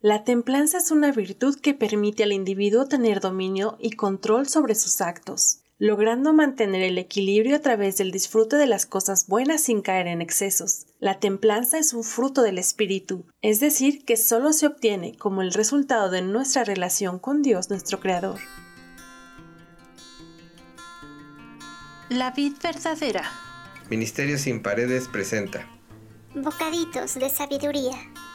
La templanza es una virtud que permite al individuo tener dominio y control sobre sus actos, logrando mantener el equilibrio a través del disfrute de las cosas buenas sin caer en excesos. La templanza es un fruto del espíritu, es decir, que solo se obtiene como el resultado de nuestra relación con Dios nuestro Creador. La vid verdadera. Ministerio sin paredes presenta. Bocaditos de sabiduría.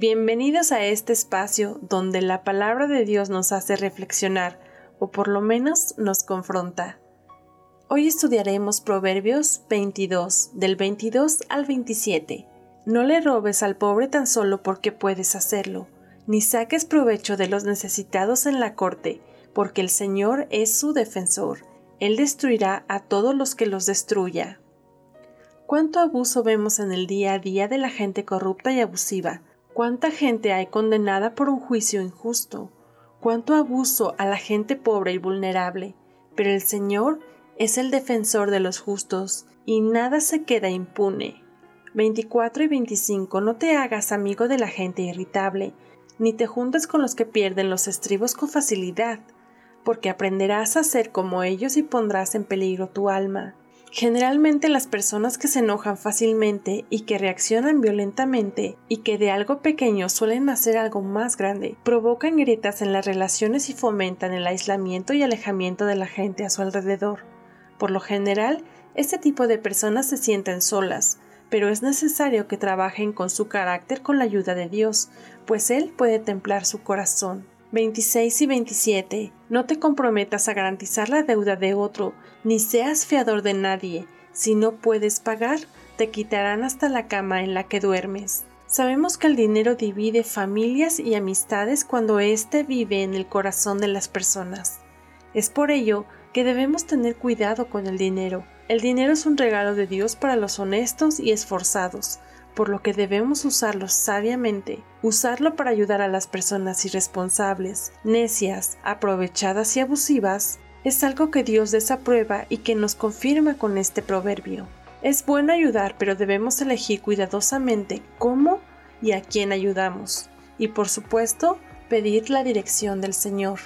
Bienvenidos a este espacio donde la palabra de Dios nos hace reflexionar, o por lo menos nos confronta. Hoy estudiaremos Proverbios 22, del 22 al 27. No le robes al pobre tan solo porque puedes hacerlo, ni saques provecho de los necesitados en la corte, porque el Señor es su defensor. Él destruirá a todos los que los destruya. ¿Cuánto abuso vemos en el día a día de la gente corrupta y abusiva? ¿Cuánta gente hay condenada por un juicio injusto? ¿Cuánto abuso a la gente pobre y vulnerable? Pero el Señor es el defensor de los justos y nada se queda impune. 24 y 25 No te hagas amigo de la gente irritable, ni te juntes con los que pierden los estribos con facilidad, porque aprenderás a ser como ellos y pondrás en peligro tu alma. Generalmente las personas que se enojan fácilmente y que reaccionan violentamente y que de algo pequeño suelen hacer algo más grande, provocan grietas en las relaciones y fomentan el aislamiento y alejamiento de la gente a su alrededor. Por lo general, este tipo de personas se sienten solas, pero es necesario que trabajen con su carácter con la ayuda de Dios, pues Él puede templar su corazón. 26 y 27. No te comprometas a garantizar la deuda de otro, ni seas fiador de nadie. Si no puedes pagar, te quitarán hasta la cama en la que duermes. Sabemos que el dinero divide familias y amistades cuando éste vive en el corazón de las personas. Es por ello que debemos tener cuidado con el dinero. El dinero es un regalo de Dios para los honestos y esforzados por lo que debemos usarlo sabiamente, usarlo para ayudar a las personas irresponsables, necias, aprovechadas y abusivas, es algo que Dios desaprueba y que nos confirma con este proverbio. Es bueno ayudar, pero debemos elegir cuidadosamente cómo y a quién ayudamos, y por supuesto, pedir la dirección del Señor.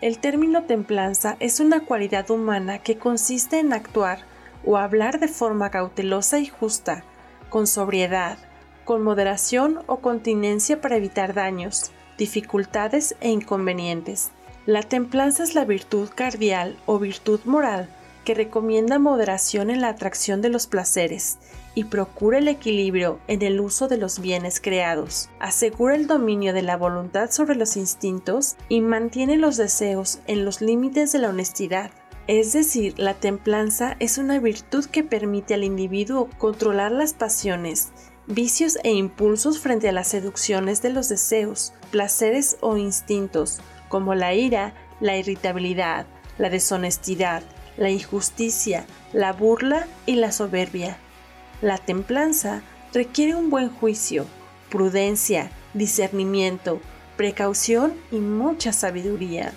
El término templanza es una cualidad humana que consiste en actuar o hablar de forma cautelosa y justa, con sobriedad, con moderación o continencia para evitar daños, dificultades e inconvenientes. La templanza es la virtud cardial o virtud moral que recomienda moderación en la atracción de los placeres y procura el equilibrio en el uso de los bienes creados, asegura el dominio de la voluntad sobre los instintos y mantiene los deseos en los límites de la honestidad. Es decir, la templanza es una virtud que permite al individuo controlar las pasiones, vicios e impulsos frente a las seducciones de los deseos, placeres o instintos, como la ira, la irritabilidad, la deshonestidad, la injusticia, la burla y la soberbia. La templanza requiere un buen juicio, prudencia, discernimiento, precaución y mucha sabiduría.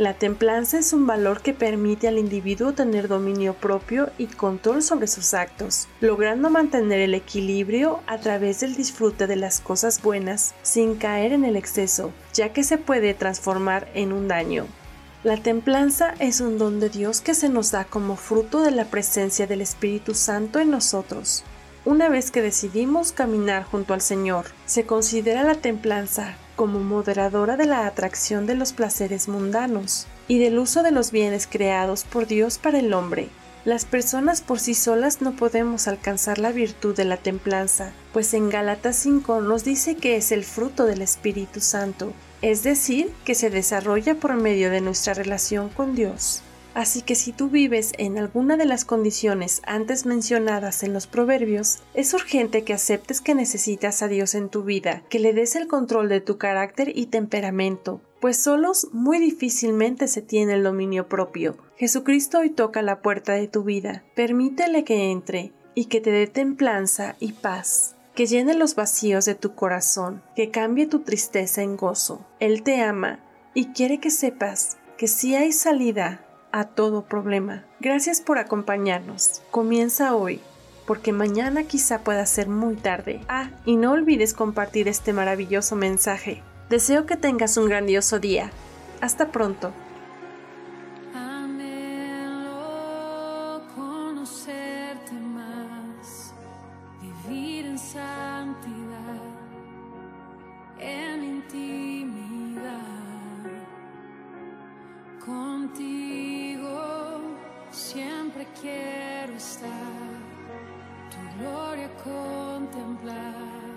La templanza es un valor que permite al individuo tener dominio propio y control sobre sus actos, logrando mantener el equilibrio a través del disfrute de las cosas buenas sin caer en el exceso, ya que se puede transformar en un daño. La templanza es un don de Dios que se nos da como fruto de la presencia del Espíritu Santo en nosotros. Una vez que decidimos caminar junto al Señor, se considera la templanza como moderadora de la atracción de los placeres mundanos y del uso de los bienes creados por Dios para el hombre. Las personas por sí solas no podemos alcanzar la virtud de la templanza, pues en Gálatas 5 nos dice que es el fruto del Espíritu Santo, es decir, que se desarrolla por medio de nuestra relación con Dios. Así que si tú vives en alguna de las condiciones antes mencionadas en los proverbios, es urgente que aceptes que necesitas a Dios en tu vida, que le des el control de tu carácter y temperamento, pues solos muy difícilmente se tiene el dominio propio. Jesucristo hoy toca la puerta de tu vida, permítele que entre y que te dé templanza y paz que llene los vacíos de tu corazón, que cambie tu tristeza en gozo. Él te ama y quiere que sepas que si hay salida a todo problema. Gracias por acompañarnos. Comienza hoy, porque mañana quizá pueda ser muy tarde. Ah, y no olvides compartir este maravilloso mensaje. Deseo que tengas un grandioso día. Hasta pronto. Contigo siempre quiero estar, tu gloria contemplar.